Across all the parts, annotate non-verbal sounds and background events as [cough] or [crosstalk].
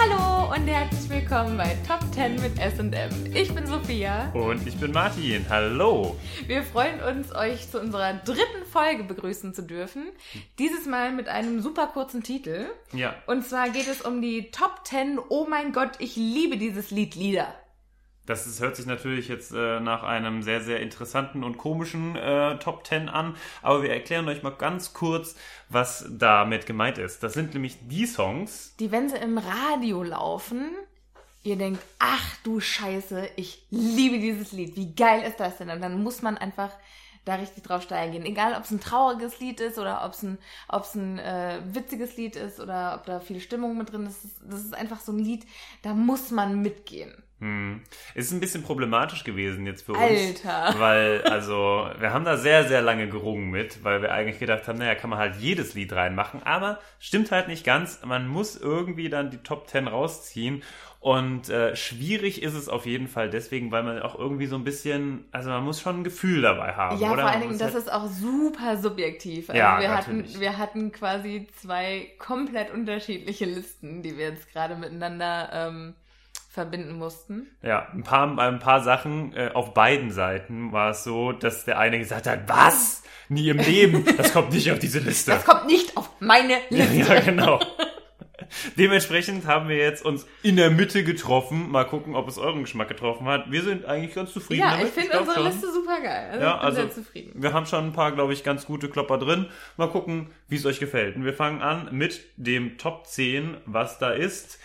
Hallo und herzlich willkommen bei Top 10 mit SM. Ich bin Sophia. Und ich bin Martin. Hallo. Wir freuen uns, euch zu unserer dritten Folge begrüßen zu dürfen. Dieses Mal mit einem super kurzen Titel. Ja. Und zwar geht es um die Top 10 Oh mein Gott, ich liebe dieses Lied Lieder. Das ist, hört sich natürlich jetzt äh, nach einem sehr, sehr interessanten und komischen äh, Top 10 an, aber wir erklären euch mal ganz kurz, was damit gemeint ist. Das sind nämlich die Songs, Die, wenn sie im Radio laufen, ihr denkt, ach du Scheiße, ich liebe dieses Lied. Wie geil ist das denn? Und dann muss man einfach da richtig drauf steigen gehen. Egal, ob es ein trauriges Lied ist oder ob es ein, ob's ein äh, witziges Lied ist oder ob da viel Stimmung mit drin ist- Das ist einfach so ein Lied, da muss man mitgehen. Hm, ist ein bisschen problematisch gewesen jetzt für uns. Alter. Weil, also, wir haben da sehr, sehr lange gerungen mit, weil wir eigentlich gedacht haben, naja, kann man halt jedes Lied reinmachen, aber stimmt halt nicht ganz. Man muss irgendwie dann die Top 10 rausziehen. Und äh, schwierig ist es auf jeden Fall deswegen, weil man auch irgendwie so ein bisschen, also man muss schon ein Gefühl dabei haben, Ja, oder? vor allen Dingen, das halt- ist auch super subjektiv. Also Ja, wir hatten, natürlich. wir hatten quasi zwei komplett unterschiedliche Listen, die wir jetzt gerade miteinander ähm, verbinden mussten. Ja, ein paar, bei ein paar Sachen äh, auf beiden Seiten war es so, dass der eine gesagt hat, was? Nie im Leben, das kommt nicht auf diese Liste. Das kommt nicht auf meine [laughs] Liste. ja, genau. Dementsprechend haben wir jetzt uns in der Mitte getroffen. Mal gucken, ob es euren Geschmack getroffen hat. Wir sind eigentlich ganz zufrieden Ja, damit. ich finde unsere schon. Liste super geil. Also Ja, ich bin also sehr zufrieden. wir haben schon ein paar, glaube ich, ganz gute Klopper drin. Mal gucken, wie es euch gefällt. Und wir fangen an mit dem Top 10, was da ist.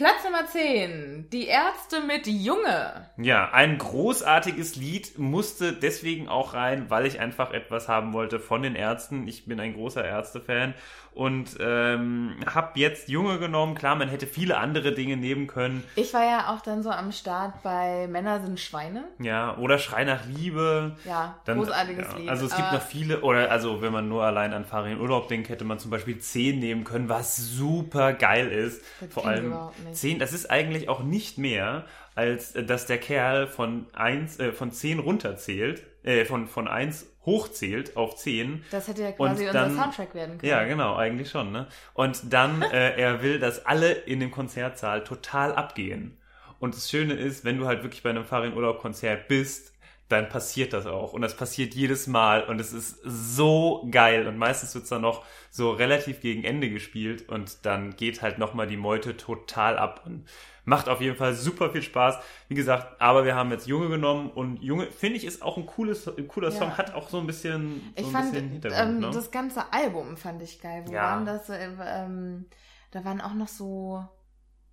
Platz Nummer 10. Die Ärzte mit Junge. Ja, ein großartiges Lied musste deswegen auch rein, weil ich einfach etwas haben wollte von den Ärzten. Ich bin ein großer Ärzte-Fan und ähm, habe jetzt Junge genommen. Klar, man hätte viele andere Dinge nehmen können. Ich war ja auch dann so am Start bei Männer sind Schweine. Ja, oder Schrei nach Liebe. Ja, Dann, großartiges ja, Lied. Also es gibt noch viele, oder also wenn man nur allein an Farin Urlaub denkt, hätte man zum Beispiel 10 nehmen können, was super geil ist. Das Vor allem nicht. 10, das ist eigentlich auch nicht mehr, als äh, dass der Kerl von 1, äh, von 10 runterzählt, äh, von, von 1 hochzählt auf 10. Das hätte ja quasi Und unser dann- Soundtrack werden können. Ja, genau, eigentlich schon, ne? Und dann, [laughs] äh, er will, dass alle in dem Konzertsaal total abgehen. Und das Schöne ist, wenn du halt wirklich bei einem Farin Urlaub Konzert bist, dann passiert das auch. Und das passiert jedes Mal. Und es ist so geil. Und meistens wird's dann noch so relativ gegen Ende gespielt. Und dann geht halt nochmal die Meute total ab. Und macht auf jeden Fall super viel Spaß. Wie gesagt, aber wir haben jetzt Junge genommen. Und Junge, finde ich, ist auch ein cooles, ein cooler Ja. Song. Hat auch so ein bisschen, so Ich ein fand bisschen Hintergrund, ähm, ne? das ganze Album fand ich geil. Wo Ja. waren das? Äh, ähm, da waren auch noch so.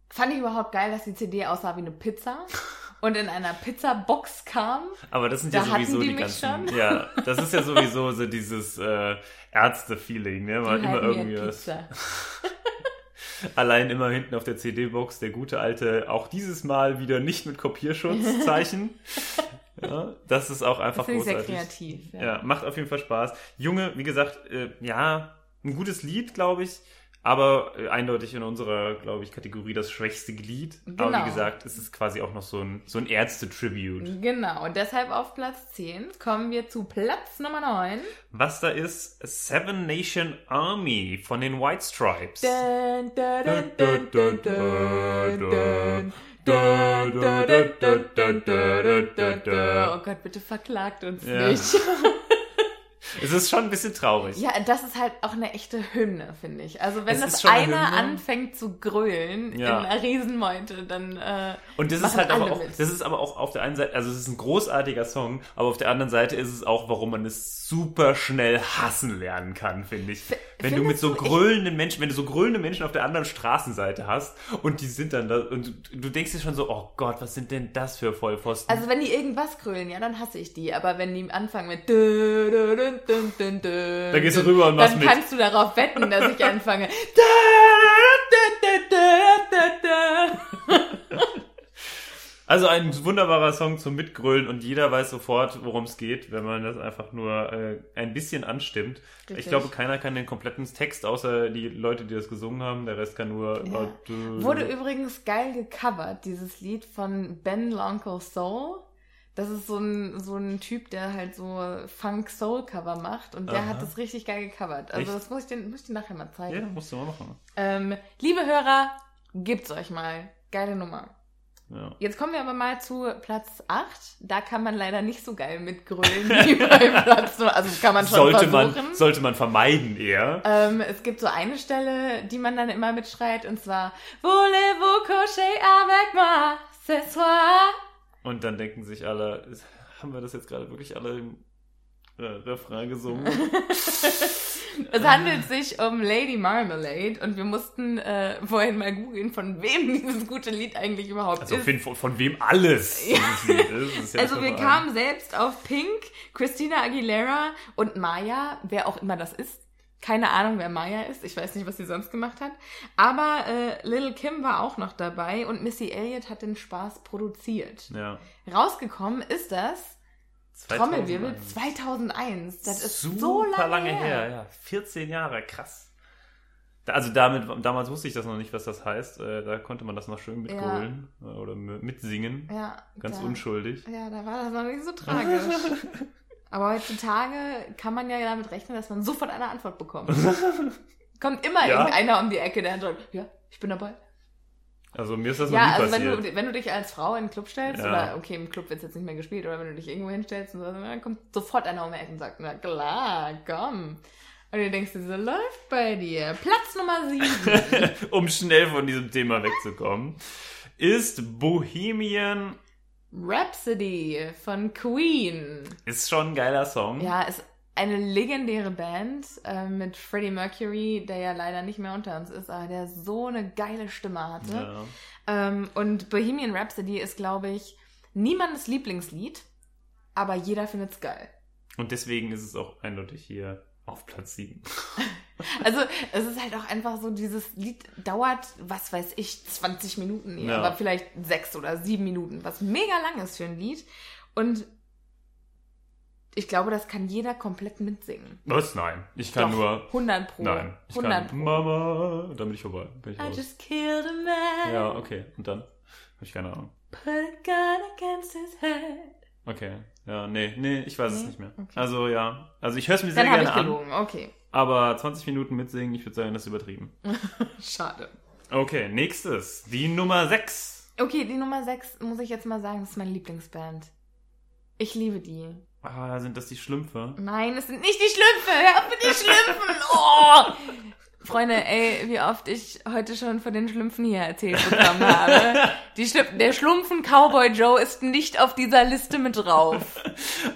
Fand ich überhaupt geil, dass die CD aussah wie eine Pizza [laughs] und in einer Pizzabox kam. Aber das sind Da ja sowieso die die, ganzen. schon. Ja, das ist ja sowieso so dieses äh, Ärzte-Feeling, ne? Die immer irgendwie was. [laughs] Allein immer hinten auf der CD-Box der gute alte, auch dieses Mal wieder nicht mit Kopierschutzzeichen. [laughs] ja, das ist auch einfach Das ich sehr großartig. kreativ. Ja. Ja, macht auf jeden Fall Spaß. Junge, wie gesagt, äh, ja, ein gutes Lied, glaube ich. Aber äh, eindeutig in unserer, glaube ich, Kategorie das schwächste Glied. Aber Genau. wie gesagt, es ist quasi auch noch so ein, so ein Ärzte-Tribute. Genau, und deshalb auf Platz 10 kommen wir zu Platz Nummer 9. Was da ist, Seven Nation Army von den White Stripes. Dun, dun, dun. Oh Gott, bitte verklagt uns Ja. nicht. Es ist schon ein bisschen traurig. Ja, das ist halt auch eine echte Hymne, finde ich. Also wenn Es das eine einer Hymne. anfängt zu grölen Ja. in einer Riesenmeute, dann äh, Und das ist halt aber auch, mit. das ist aber auch auf der einen Seite, also es ist ein großartiger Song, aber auf der anderen Seite ist es auch, warum man es super schnell hassen lernen kann, finde ich. Wenn du mit so grölenden Menschen, wenn du so grölende Menschen auf der anderen Straßenseite hast und die sind dann da und du, du denkst dir schon so, oh Gott, was sind denn das für Vollpfosten? Also wenn die irgendwas grölen, ja, dann hasse ich die. Aber wenn die anfangen mit dü, dü, dü, dü, dü, dü, Dann gehst du rüber und machst Dann mit. kannst du darauf wetten, dass ich anfange. [laughs] Also ein wunderbarer Song zum Mitgrölen und jeder weiß sofort, worum es geht, wenn man das einfach nur äh, ein bisschen anstimmt. Richtig. Ich glaube, keiner kann den kompletten Text, außer die Leute, die das gesungen haben. Der Rest kann nur immer... Wurde übrigens geil gecovert, dieses Lied von Ben Lonkel Soul. Das ist so ein, so ein Typ, der halt so Funk-Soul-Cover macht und der Aha. hat das richtig geil gecovert. Also Echt? das muss ich dir, muss ich dir nachher mal zeigen. Ja, musst du mal machen. Ähm, liebe Hörer, Gebt's euch mal. Geile Nummer. Ja. Jetzt kommen wir aber mal zu Platz 8. Da kann man leider nicht so geil mitgrölen [laughs] wie bei Platz 9. Also kann man schon Sollte versuchen. man, sollte man vermeiden eher. Ähm, es gibt so eine Stelle, die man dann immer mitschreit, und zwar Voulez-vous coucher avec moi ce soir? Und dann denken sich alle, [laughs] haben wir das jetzt gerade wirklich alle im äh, Refrain gesungen? [laughs] Es handelt sich um Lady Marmalade und wir mussten äh, vorhin mal googeln, von wem [laughs] dieses gute Lied eigentlich überhaupt Also ist. von, von, wem alles dieses Lied ist. Ja Also wir kamen selbst auf Pink, Christina Aguilera und Maya, wer auch immer das ist. Keine Ahnung, wer Maya ist. Ich weiß nicht, was sie sonst gemacht hat. Aber äh, Little Kim war auch noch dabei und Missy Elliott hat den Spaß produziert. Ja. Rausgekommen ist das 2001. Trommelwirbel 2001. Das ist Super so lange, her. her. Ja, 14 Jahre, krass. Also damit, damals wusste ich das noch nicht, was das heißt. Äh, Da konnte man das noch schön mitgrölen äh, oder mitsingen. Ja, Ganz da, unschuldig. Ja, da war das noch nicht so tragisch. [laughs] Aber heutzutage kann man ja damit rechnen, dass man sofort eine Antwort bekommt. [laughs] Kommt immer Ja. irgendeiner um die Ecke, der sagt, ja, ich bin dabei. Also mir ist das noch Ja, nie also wenn passiert. du, wenn du dich als Frau in den Club stellst, Ja. oder okay, im Club wird jetzt nicht mehr gespielt, oder wenn du dich irgendwo hinstellst und so, dann kommt sofort einer um die Ecke und sagt, na klar, komm. Und du denkst dir so, läuft bei dir. Platz Nummer sieben. [laughs] um schnell von diesem Thema wegzukommen, ist Bohemian Rhapsody von Queen. ist schon ein geiler Song. Ja, ist eine legendäre Band äh, mit Freddie Mercury, der ja leider nicht mehr unter uns ist, aber der so eine geile Stimme hatte. Ja. Ähm, und Bohemian Rhapsody ist, glaube ich, niemandes Lieblingslied, aber jeder findet's geil. Und deswegen ist es auch eindeutig hier auf Platz 7. [laughs] Also es ist halt auch einfach so, dieses Lied dauert, was weiß ich, 20 Minuten, Ja. aber vielleicht sechs oder sieben Minuten, was mega lang ist für ein Lied. Und ich glaube, das kann jeder komplett mitsingen. Was? Nein. Ich kann Doch, nur. 100 pro. Nein. Ich 100 kann pro. Mama. Dann bin ich vorbei. Bin ich I raus. just killed a man. Ja, okay. Und dann? Hab ich keine Ahnung. Put a gun against his head. Okay. Ja, nee, nee, ich weiß es Nee? nicht mehr. Okay. Also ja. Also ich höre es mir sehr Dann gerne ich an. gelogen, okay. Aber 20 Minuten mitsingen, ich würde sagen, das ist übertrieben. [laughs] Schade. Okay, nächstes. Die Nummer 6. Okay, die Nummer 6 muss ich jetzt mal sagen, das ist meine Lieblingsband. Ich liebe die. Ah, sind das die Schlümpfe? Nein, es sind nicht die Schlümpfe. Hör auf mit den Schlümpfen. Oh! Freunde, ey, wie oft ich heute schon von den Schlümpfen hier erzählt bekommen habe. Die Schlümpfen, der Schlumpfen Cowboy Joe ist nicht auf dieser Liste mit drauf.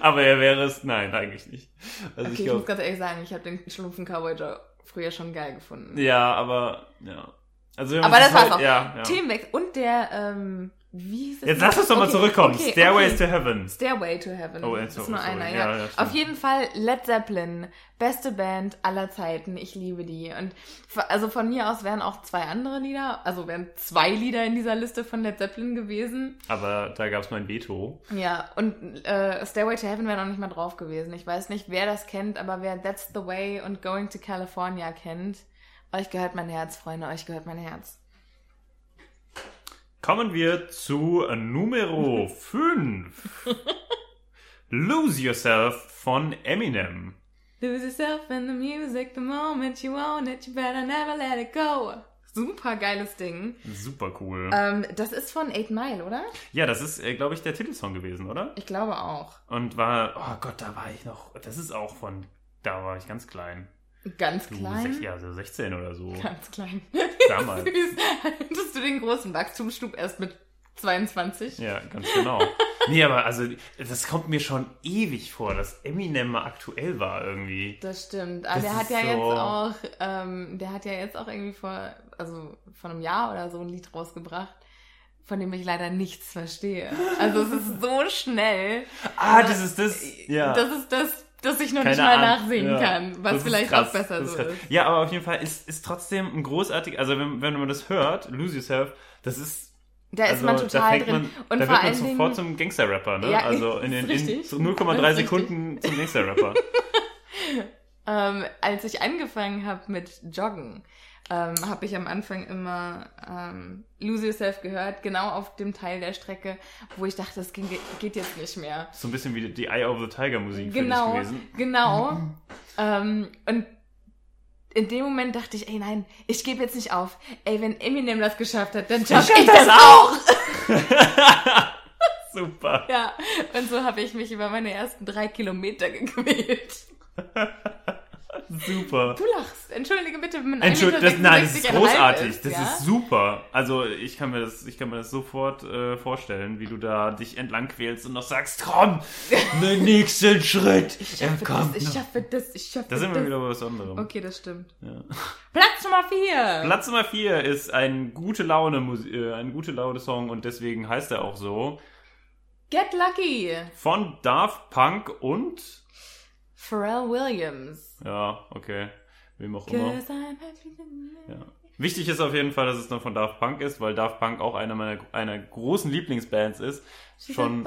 Aber er wäre es. Nein, eigentlich nicht. Also Okay, ich ich muss ganz ehrlich sagen, ich habe den Schlumpfen Cowboy Joe früher schon geil gefunden. Ja, aber. Ja. Also, Aber das war's halt- auch. Ja, ja. Themenwechsel. Und der, ähm, wie hieß es? Jetzt lass uns doch mal Okay, zurückkommen. okay, Stairways okay. to Heaven. Stairway to Heaven. Oh, das sorry, ist nur sorry. einer, Ja, ja. Auf jeden Fall Led Zeppelin, beste Band aller Zeiten. Ich liebe die. Und also von mir aus wären auch zwei andere Lieder, also wären zwei Lieder in dieser Liste von Led Zeppelin gewesen. Aber da gab es mein Veto. Ja, und äh, Stairway to Heaven wäre noch nicht mal drauf gewesen. Ich weiß nicht, wer das kennt, aber wer That's the Way und Going to California kennt, euch gehört mein Herz, Freunde, euch gehört mein Herz. Kommen wir zu Numero 5. [laughs] Lose Yourself von Eminem. Lose yourself in the music the moment you own it, you better never let it go. Super geiles Ding. Super cool. Ähm, das ist von 8 Mile, oder? Ja, das ist, äh, glaube ich, der Titelsong gewesen, oder? Ich glaube auch. Und war, oh Gott, da war ich noch, das ist auch von, da war ich ganz klein. Ganz Du, klein. sech- ja, so 16 oder so. Ganz klein. Damals. [laughs] Hattest du den großen Wachstumsschub erst mit 22? Ja, ganz genau. [laughs] Nee, aber also, das kommt mir schon ewig vor, dass Eminem mal aktuell war irgendwie. Das stimmt. Aber Das der hat ja so- jetzt auch, ähm, der hat ja jetzt auch irgendwie vor, also vor einem Jahr oder so ein Lied rausgebracht, von dem ich leider nichts verstehe. Also es ist so schnell. Ah, das ist das. Ja. Das ist das, das ich noch Keine nicht mal Ahnung. nachsehen Ja. kann, was Das ist vielleicht auch besser Das so krass. ist. Ja, aber auf jeden Fall ist, ist trotzdem ein großartig, also wenn, wenn man das hört, Lose Yourself, das ist Da ist also, man total drin. Man, Und da vor wird man sofort Dingen, zum Gangster-Rapper, ne? Ja, [laughs] also in, ist den, in richtig. so Das 0,3 ist richtig. Sekunden zum Gangster-Rapper. [laughs] ähm, als ich angefangen habe mit Joggen, ähm, habe ich am Anfang immer ähm, Lose Yourself gehört, genau auf dem Teil der Strecke, wo ich dachte, das ging, geht jetzt nicht mehr. so ein bisschen wie die Eye of the Tiger Musik Genau, gewesen. genau. [laughs] ähm, und in dem Moment dachte ich, ey nein, ich gebe jetzt nicht auf. Ey, wenn Eminem das geschafft hat, dann schaffe ich das auch. [laughs] Super. Ja, und so habe ich mich über meine ersten drei Kilometer gequält. [laughs] Super. Du lachst. Entschuldige bitte, mit Entschuldigung, das, nein, das ist 1,66,5 großartig. ist, das ja? ist super. Also ich kann mir das, ich kann mir das sofort äh, vorstellen, wie du da dich entlang quälst und noch sagst, komm, [laughs] den nächsten Schritt. Ich schaffe kommt das, ich schaffe das, ich schaffe Da das. sind wir wieder bei was anderem. Okay, das stimmt. Ja. Platz Nummer vier. Platz Nummer 4 ist ein gute Laune äh, ein gute Laune Song und deswegen heißt er auch so Get Lucky. von Daft Punk und Pharrell Williams. ja, okay, wem auch immer. Ja. Wichtig ist auf jeden Fall, dass es noch von Daft Punk ist, weil Daft Punk auch einer meiner einer großen Lieblingsbands ist. She's Schon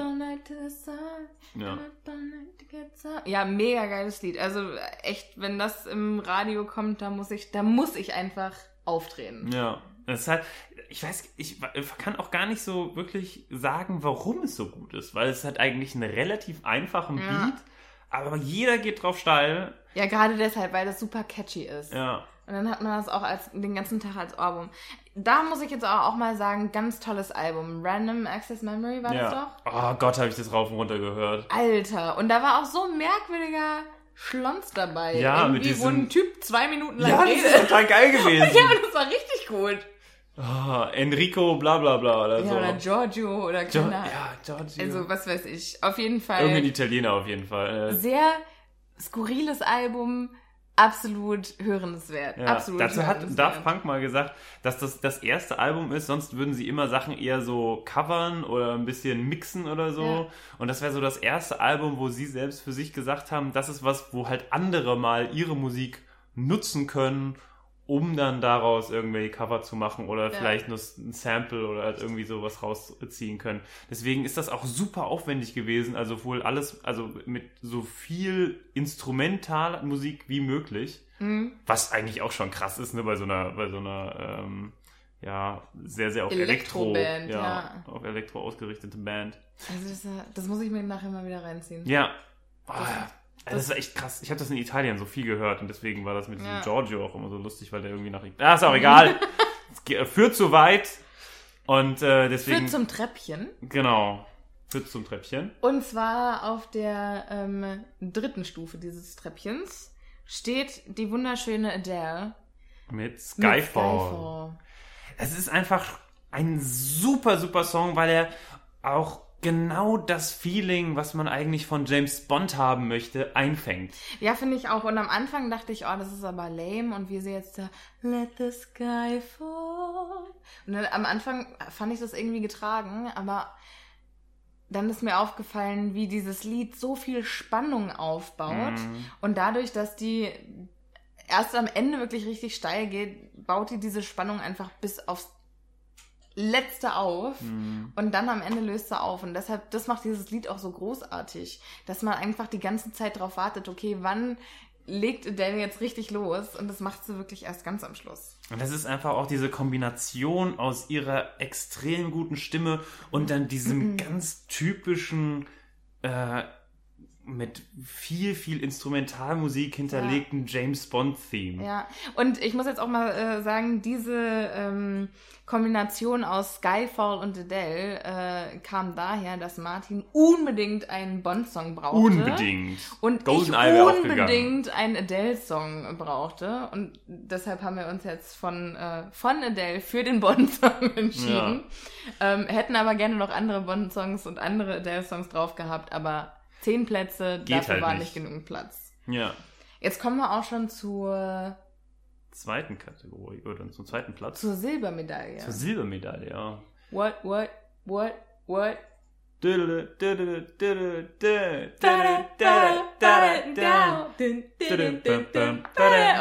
Ja. Ja, mega geiles Lied. Also echt, wenn das im Radio kommt, da muss ich, da muss ich einfach aufdrehen. Ja, das ist halt, ich weiß, ich kann auch gar nicht so wirklich sagen, warum es so gut ist, weil es hat eigentlich einen relativ einfachen Ja. Beat, aber jeder geht drauf steil. Ja, gerade deshalb, weil das super catchy ist. Ja, Und dann hat man das auch als, den ganzen Tag als Album. Da muss ich jetzt auch, auch mal sagen, ganz tolles Album. Random Access Memory war das ja. doch? Oh Gott, habe ich das rauf und runter gehört. Alter, und da war auch so ein merkwürdiger Schlons dabei. Ja, mit Irgendwie, wo diesem- ein Typ zwei Minuten lang Ja, das redet. ist total geil [laughs] gewesen. Ja, das war richtig gut. Ah, Enrico, bla bla bla oder Ja, so. oder Giorgio oder Jo keine ja, Giorgio. Also, was weiß ich. Auf jeden Fall. Irgendein Italiener auf jeden Fall. Äh, sehr skurriles Album. Absolut hörenswert. Ja, Absolut dazu hat. Daft Punk mal gesagt, dass das das erste Album ist, sonst würden sie immer Sachen eher so covern oder ein bisschen mixen oder so. Ja. Und das wäre so das erste Album, wo sie selbst für sich gesagt haben, das ist was, wo halt andere mal ihre Musik nutzen können, um dann daraus irgendwelche Cover zu machen oder vielleicht nur ein Sample oder halt irgendwie sowas rausziehen können. Deswegen ist das auch super aufwendig gewesen, also wohl alles, also mit so viel Instrumentalmusik wie möglich. Mhm. Was eigentlich auch schon krass ist, ne, bei so einer, bei so einer, ähm, ja, sehr, sehr auf Elektro, Elektroband, ja, ja. auf Elektro ausgerichtete Band. Also, das, das muss ich mir nachher mal wieder reinziehen. Ja. Das- ja. Das, ist echt krass. Ich habe das in Italien so viel gehört und deswegen war das mit diesem Ja. Giorgio auch immer so lustig, weil der irgendwie nach. Ah, ist auch egal. [laughs] Führt zu weit und äh, deswegen. Führt zum Treppchen. genau. Führt zum Treppchen. Und zwar auf der ähm, dritten Stufe dieses Treppchens steht die wunderschöne Adele. Mit mit Skyfall. Skyfall. Es ist einfach ein super, super Song, weil er auch genau das Feeling, was man eigentlich von James Bond haben möchte, einfängt. Ja, finde ich auch. Und am Anfang dachte ich, oh, das ist aber lame. Und wie sie jetzt da, let the sky fall. Und dann, am Anfang fand ich das irgendwie getragen, aber dann ist mir aufgefallen, wie dieses Lied so viel Spannung aufbaut. Mhm. Und dadurch, dass die erst am Ende wirklich richtig steil geht, baut die diese Spannung einfach bis aufs Letzte auf. Mhm. Und dann am Ende löst er auf. Und deshalb, das macht dieses Lied auch so großartig, dass man einfach die ganze Zeit darauf wartet, okay, wann legt Adele jetzt richtig los? Und das macht sie wirklich erst ganz am Schluss. Und das ist einfach auch diese Kombination aus ihrer extrem guten Stimme und dann diesem Mhm. ganz typischen, äh, mit viel, viel Instrumentalmusik hinterlegten James Bond-Theme. Ja, und ich muss jetzt auch mal äh, sagen, diese ähm, Kombination aus Skyfall und Adele äh, kam daher, dass Martin unbedingt einen Bond-Song brauchte. Unbedingt. Und Goldeneye ich aufgegangen. unbedingt einen Adele-Song brauchte. Und deshalb haben wir uns jetzt von, äh, von Adele für den Bond-Song [laughs] entschieden. Ähm, hätten aber gerne noch andere Bond-Songs und andere Adele-Songs drauf gehabt, aber zehn Plätze, Geht dafür halt war nicht. nicht genug Platz. Ja. Jetzt kommen wir auch schon zur, Zweiten Kategorie oder zum zweiten Platz. zur Silbermedaille. Zur Silbermedaille, ja. What, what, what, what?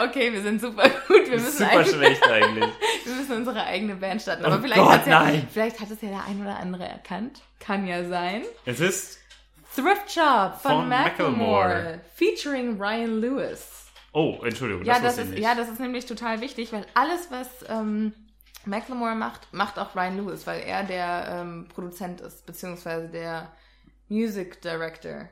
Okay, wir sind super gut. Wir müssen, Super schlecht eigentlich. [laughs] wir müssen unsere eigene Band starten. Oh Aber vielleicht, Gott, ja, nein. vielleicht hat es ja der ein oder andere erkannt. Kann ja sein. Es ist. Thrift Shop von, Von Macklemore. Macklemore. Featuring Ryan Lewis. Oh, Entschuldigung, Ja, das das ist, ja, das ist nämlich total wichtig, weil alles, was ähm, Macklemore macht, macht auch Ryan Lewis, weil er der ähm, Produzent ist, beziehungsweise der Music Director.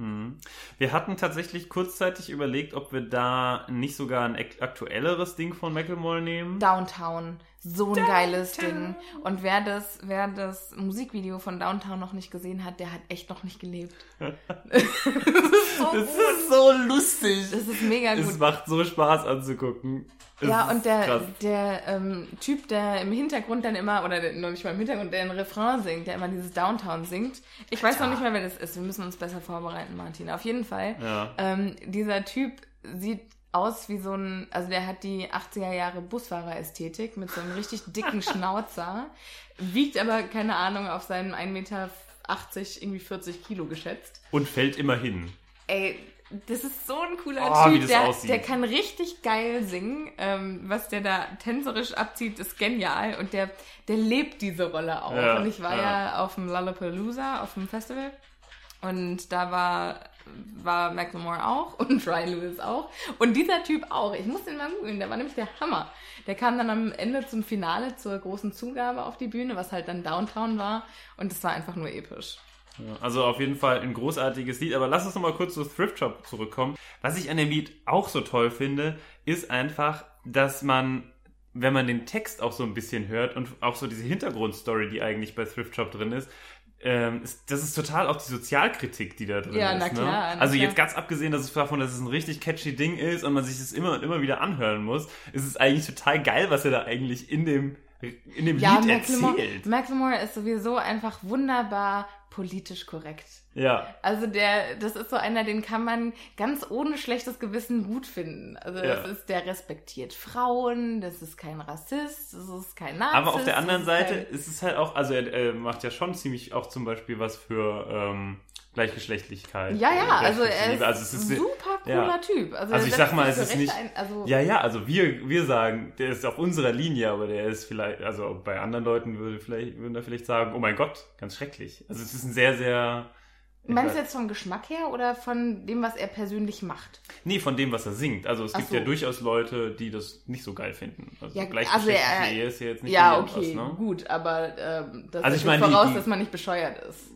Hm. Wir hatten tatsächlich kurzzeitig überlegt, ob wir da nicht sogar ein ak- aktuelleres Ding von Macklemore nehmen. Downtown. So ein geiles Ding. Und wer das, wer das Musikvideo von Downtown noch nicht gesehen hat, der hat echt noch nicht gelebt. [laughs] das ist so Das lustig. Das ist mega Es gut. macht so Spaß anzugucken. Es Ja, und der, krass. der ähm, Typ, der im Hintergrund dann immer, oder der, noch nicht mal im Hintergrund, der ein Refrain singt, der immer dieses Downtown singt. Ich weiß noch nicht mehr, wer das ist. Wir müssen uns besser vorbereiten, Martin. Auf jeden Fall. Ja. Ähm, dieser Typ sieht aus wie so ein, also der hat die 80er Jahre Busfahrer-Ästhetik mit so einem richtig dicken [laughs] Schnauzer, wiegt aber, keine Ahnung, auf seinen 1,80 Meter irgendwie 40 Kilo geschätzt. Und fällt immer hin. Ey, das ist so ein cooler Oh, Typ, der, der kann richtig geil singen. Ähm, was der da tänzerisch abzieht, ist genial. Und der, der lebt diese Rolle auch. Ja, und ich war ja. ja, auf dem Lollapalooza, auf dem Festival. Und da war, war Macklemore auch und [laughs] Ryan Lewis auch. Und dieser Typ auch. Ich muss den mal googeln, der war nämlich der Hammer. Der kam dann am Ende zum Finale zur großen Zugabe auf die Bühne, was halt dann Downtown war. Und es war einfach nur episch. Also auf jeden Fall ein großartiges Lied. Aber lass uns nochmal kurz zu Thrift Shop zurückkommen. Was ich an dem Lied auch so toll finde, ist einfach, dass man, wenn man den Text auch so ein bisschen hört und auch so diese Hintergrundstory, die eigentlich bei Thrift Shop drin ist, ähm, ist, das ist total auch die Sozialkritik, die da drin Ja, ist. na ne? klar, na also klar. jetzt ganz abgesehen dass es davon, dass es ein richtig catchy Ding ist und man sich das immer und immer wieder anhören muss, ist es eigentlich total geil, was er da eigentlich in dem, in dem Ja, Lied Macklemore, erzählt. Macklemore ist sowieso einfach wunderbar politisch korrekt. Ja. Also der, das ist so einer, den kann man ganz ohne schlechtes Gewissen gut finden. Also das Ja. ist, der respektiert Frauen, das ist kein Rassist, das ist kein Nazi. Aber auf der anderen das ist Seite ist es halt auch, also er, er macht ja schon ziemlich auch zum Beispiel was für ähm, Gleichgeschlechtlichkeit. Ja, ja, äh, also er ist, also es ist super cooler ja. Typ. Also, Also ich sag mal, es ist nicht- Ein, also, Ja, ja, also wir, wir sagen, der ist auf unserer Linie, aber der ist vielleicht, also bei anderen Leuten würde vielleicht, würden da vielleicht sagen, oh mein Gott, ganz schrecklich. Also es ist ein sehr, sehr. Meinst du jetzt vom Geschmack her oder von dem, was er persönlich macht? Nee, von dem, was er singt. Also es Ach gibt so. ja durchaus Leute, die das nicht so geil finden. Also Ja, gleichgeschlechtliche also er- ist ja jetzt nicht ja, okay, ne? gut, aber ähm, das Also ich meine, voraus, die- dass man nicht bescheuert ist.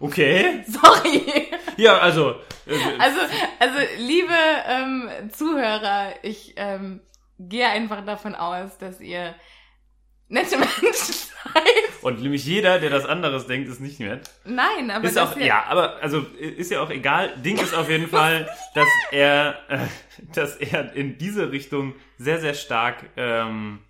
Okay. Sorry. Ja, also. Äh, Also, also liebe ähm, Zuhörer, ich ähm, gehe einfach davon aus, dass ihr nette Menschen seid. und nämlich jeder, der das anderes denkt, ist nicht nett. Nein, aber Ist auch, ihr, ja, aber also ist ja auch egal. Ding ist auf jeden Fall, dass er, äh, dass er in diese Richtung sehr, sehr stark ähm,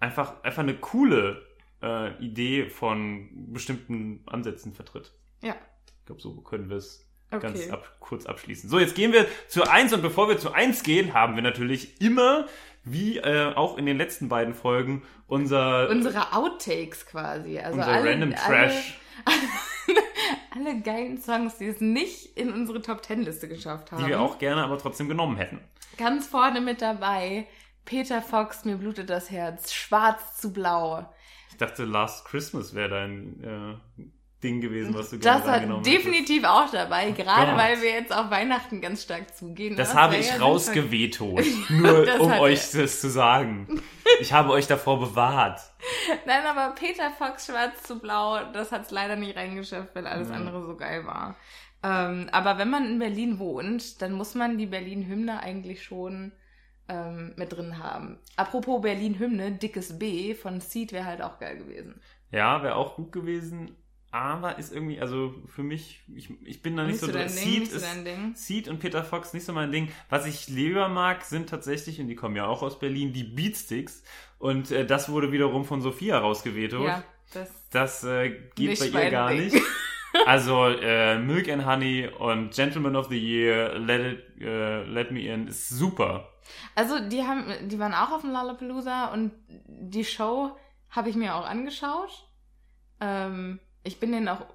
einfach, einfach eine coole äh, Idee von bestimmten Ansätzen vertritt. Ja, Ich glaube, so können wir es Okay. ganz ab, kurz abschließen. So, jetzt gehen wir zu eins und bevor wir zu eins gehen, haben wir natürlich immer, wie äh, auch in den letzten beiden Folgen, unser, unsere Outtakes quasi. Also unser alle, Random Trash. Alle, [laughs] alle geilen Songs, die es nicht in unsere Top Ten Liste geschafft haben. die wir auch gerne aber trotzdem genommen hätten. Ganz vorne mit dabei. Peter Fox, mir blutet das Herz. Schwarz zu blau. Ich dachte, Last Christmas wäre dein äh, Ding gewesen, was du gerne Das war definitiv auch dabei, gerade Gott. weil wir jetzt auf Weihnachten ganz stark zugehen. Das Das habe ich ja rausgewetot, [laughs] nur Das um euch das zu sagen. Ich habe euch davor bewahrt. Nein, aber Peter Fox Schwarz zu Blau, das hat es leider nicht reingeschafft, weil alles Mhm. andere so geil war. Ähm, aber wenn man in Berlin wohnt, dann muss man die Berlin-Hymne eigentlich schon ähm, mit drin haben. Apropos Berlin-Hymne, Dickes B von Seed wäre halt auch geil gewesen. Ja, wäre auch gut gewesen, aber ist irgendwie, also für mich, ich, ich bin da nicht, Nicht so drin. Ding, Seed ist. Seed und Peter Fox nicht so mein Ding. Was ich lieber mag, sind tatsächlich, und die kommen ja auch aus Berlin, die Beatsticks. Und äh, das wurde wiederum von Sophia rausgewetot. Ja, das Das äh, geht bei ihr gar Ding. nicht. [laughs] Also äh, Milk and Honey und Gentleman of the Year, Let It, äh, Let Me In ist super. Also die haben, die waren auch auf dem Lollapalooza und die Show habe ich mir auch angeschaut. Ähm, ich bin denen auch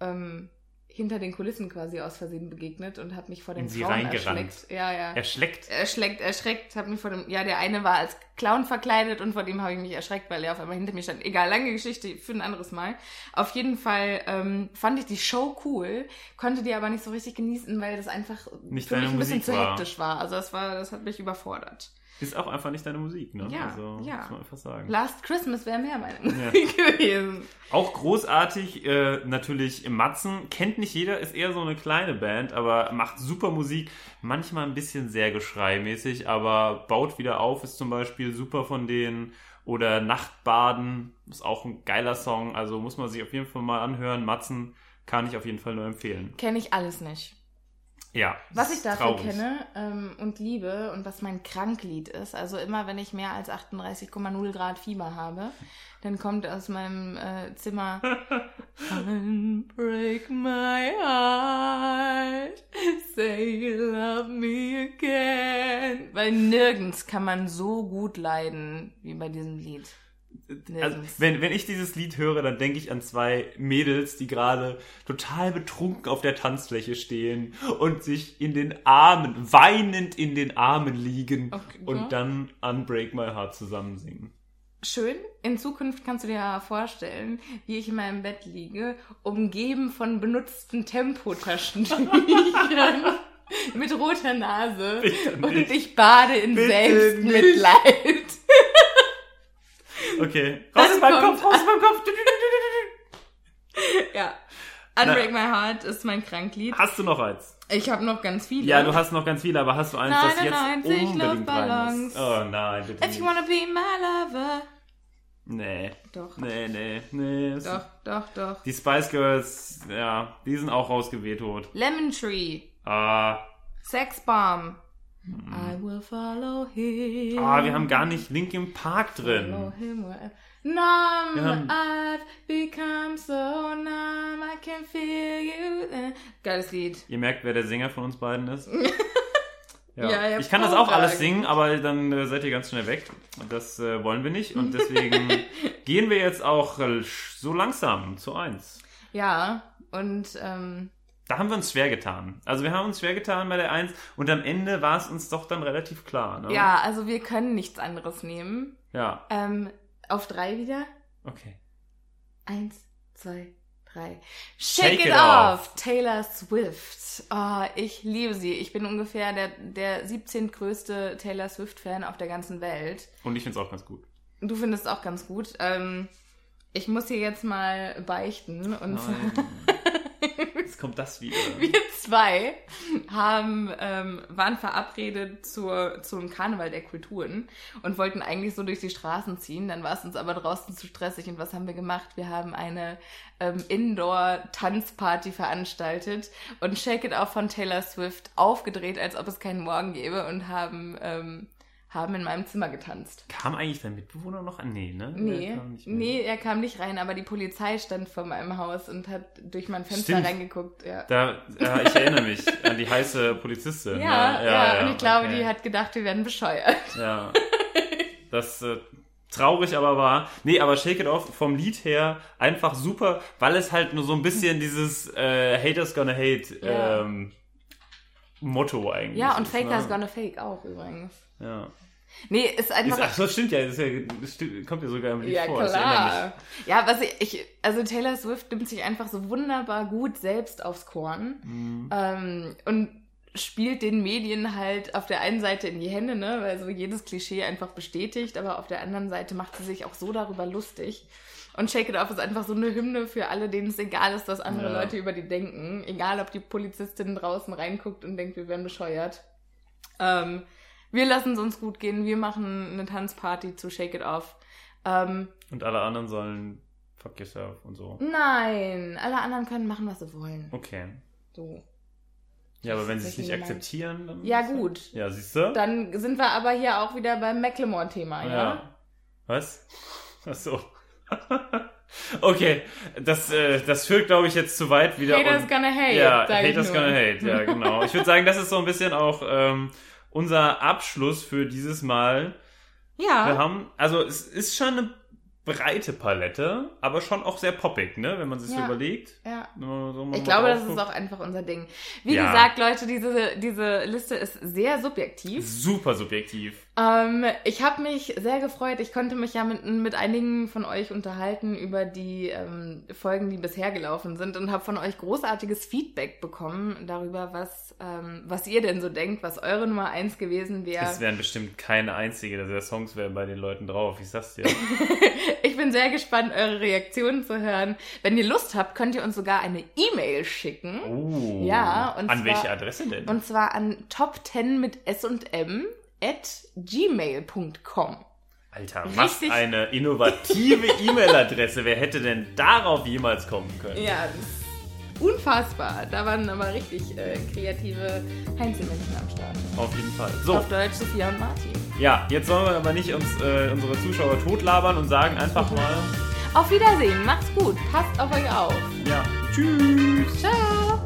ähm, hinter den Kulissen quasi aus Versehen begegnet und habe mich vor den In sie reingerannt. erschreckt. Ja, ja. Erschleckt. erschreckt, erschreckt, habe mich vor dem, ja, der eine war als Clown verkleidet und vor dem habe ich mich erschreckt, weil er auf einmal hinter mir stand. Egal, lange Geschichte für ein anderes Mal. Auf jeden Fall ähm, fand ich die Show cool, konnte die aber nicht so richtig genießen, weil das einfach Nicht für mich ein bisschen Musik zu war. hektisch war. Also das war, das hat mich überfordert. Ist auch einfach nicht deine Musik, ne? Ja, also, ja. Muss man einfach sagen. Last Christmas wäre mehr meine Musik [laughs] gewesen. Auch großartig, äh, natürlich im Matzen. Kennt nicht jeder, ist eher so eine kleine Band, aber macht super Musik. Manchmal ein bisschen sehr geschreimäßig, aber baut wieder auf, ist zum Beispiel super von denen. Oder Nachtbaden, ist auch ein geiler Song, also muss man sich auf jeden Fall mal anhören. Matzen kann ich auf jeden Fall nur empfehlen. Kenne ich alles nicht. Ja. Was ich dafür traurig. kenne ähm, und liebe und was mein Kranklied ist, also immer wenn ich mehr als 38,0 Grad Fieber habe, dann kommt aus meinem äh, Zimmer [laughs] Unbreak my heart, say you love me again. Weil nirgends kann man so gut leiden wie bei diesem Lied. Also, wenn, wenn ich dieses Lied höre, dann denke ich an zwei Mädels, die gerade total betrunken auf der Tanzfläche stehen und sich in den Armen, weinend in den Armen liegen Okay, und ja. dann Unbreak My Heart zusammen singen. Schön. In Zukunft kannst du dir ja vorstellen, wie ich in meinem Bett liege, umgeben von benutzten Tempotaschentüchern [laughs] mit roter Nase und ich bade in Bitte Selbstmitleid. Okay, raus Das aus meinem kommt- Kopf, raus aus meinem Kopf. ja. Unbreak My Heart ist mein Kranklied. Hast du noch eins? Ich habe noch ganz viele. Ja, du hast noch ganz viele, aber hast du eins, Nein, das nein, jetzt nein, unbedingt rein muss? Oh nein, bitte If nicht. you wanna be my lover. Nee, Doch, nee, nee, nee. doch, doch, doch. Die Spice Girls, ja, die sind auch rausgeweht. Lemon Tree. Ah, Sex Bomb. I will follow him. ah, wir haben gar nicht Linkin Park Follow drin. him wherever. Numb, haben- I've become so numb, I can feel you. Geiles Lied. [laughs] Ihr merkt, wer der Sänger von uns beiden ist. [laughs] Ja, Ja, ich kann das auch alles singen, aber dann äh, seid ihr ganz schnell weg. Und das äh, wollen wir nicht. Und [laughs] deswegen gehen wir jetzt auch äh, so langsam zu eins. Ja, und ähm, Da haben wir uns schwer getan. Also wir haben uns schwer getan bei der Eins und am Ende war es uns doch dann relativ klar. Ne? ja, also wir können nichts anderes nehmen. Ja, Ähm, auf drei wieder. okay. Eins, zwei, drei. Shake Shake, it it, off. off. Taylor Swift. Oh, ich liebe sie. Ich bin ungefähr der, der 17. größte Taylor Swift-Fan auf der ganzen Welt. Und ich finde es auch ganz gut. Du findest es auch ganz gut. Ähm, ich muss hier jetzt mal beichten. Und. [laughs] Jetzt kommt das wieder. [laughs] wir zwei haben, ähm, waren verabredet zur, zum Karneval der Kulturen und wollten eigentlich so durch die Straßen ziehen. Dann war es uns aber draußen zu stressig. Und was haben wir gemacht? Wir haben eine ähm, Indoor-Tanzparty veranstaltet und Shake It Off von Taylor Swift aufgedreht, als ob es keinen Morgen gäbe und haben, ähm, haben in meinem Zimmer getanzt. Kam eigentlich dein Mitbewohner noch an? Nee, ne? Nee, Der kam nicht nee, er kam nicht rein, aber die Polizei stand vor meinem Haus und hat durch mein Fenster Stimmt. reingeguckt. Ja, Da, ja, ich erinnere mich an die heiße Polizistin. ja, ne? ja, und ich glaube, okay. die hat gedacht, wir werden bescheuert. Ja. Das äh, traurig aber war. Nee, aber Shake It Off vom Lied her einfach super, weil es halt nur so ein bisschen dieses äh, Haters Gonna Hate Ja. ähm, Motto eigentlich Ja, und ist, Faker's ne? Gonna Fake auch übrigens. Ja. Nee, ist Ist, einfach. ach so, stimmt ja, das, ist ja, das stimmt, kommt ja sogar im Lied ja, vor. das klar. Ja, was ich, ich, also Taylor Swift nimmt sich einfach so wunderbar gut selbst aufs Korn Mhm. ähm, und spielt den Medien halt auf der einen Seite in die Hände, ne, weil so jedes Klischee einfach bestätigt, aber auf der anderen Seite macht sie sich auch so darüber lustig. Und Shake It Off ist einfach so eine Hymne für alle, denen es egal ist, was andere Ja. Leute über die denken. Egal, ob die Polizistin draußen reinguckt und denkt, wir werden bescheuert. Ähm, wir lassen es uns gut gehen. Wir machen eine Tanzparty zu Shake It Off. Ähm, Und alle anderen sollen fuck yourself und so. nein, alle anderen können machen, was sie wollen. Okay. So. Ja, aber wenn sie es nicht jemand- akzeptieren, dann. Ja, gut. Ja, siehst du? Dann sind wir aber hier auch wieder beim Macklemore-Thema, ja? Ja. Was? Ach so. [laughs] okay, das, äh, das führt, glaube ich, jetzt zu weit wieder. Haters und- gonna hate, Ja, Haters gonna hate, ja, [laughs] genau. Ich würde sagen, das ist so ein bisschen auch ähm, unser Abschluss für dieses Mal. Wir Ja, haben, also es ist schon eine breite Palette, aber schon auch sehr poppig, ne? Wenn man sich Ja. so überlegt. Ja. So, Ich glaube, das ist auch einfach unser Ding. Wie Ja. gesagt, Leute, diese, diese Liste ist sehr subjektiv. super subjektiv. Ähm, ich habe mich sehr gefreut. Ich konnte mich ja mit, mit einigen von euch unterhalten über die ähm, Folgen, die bisher gelaufen sind und habe von euch großartiges Feedback bekommen darüber, was, ähm, was ihr denn so denkt, was eure Nummer eins gewesen wäre. Es wären bestimmt keine einzige der Songs wären bei den Leuten drauf. Ich sag's dir. [laughs] Ich bin sehr gespannt, eure Reaktionen zu hören. Wenn ihr Lust habt, könnt ihr uns sogar eine E-Mail schicken. Oh. Ja, und An zwar- welche Adresse denn? Und zwar an top10 mit S und M at gmail.com. Alter, was eine innovative [laughs] E-Mail-Adresse. Wer hätte denn darauf jemals kommen können? Ja, das ist unfassbar. Da waren aber richtig äh, kreative Einzelmenschen am Start. Auf jeden Fall. So, Auf Deutsch Sophia und Martin. ja, jetzt sollen wir aber nicht uns äh, unsere Zuschauer totlabern und sagen einfach mal, Auf Wiedersehen, macht's gut, passt auf euch auf. ja, tschüss. Ciao.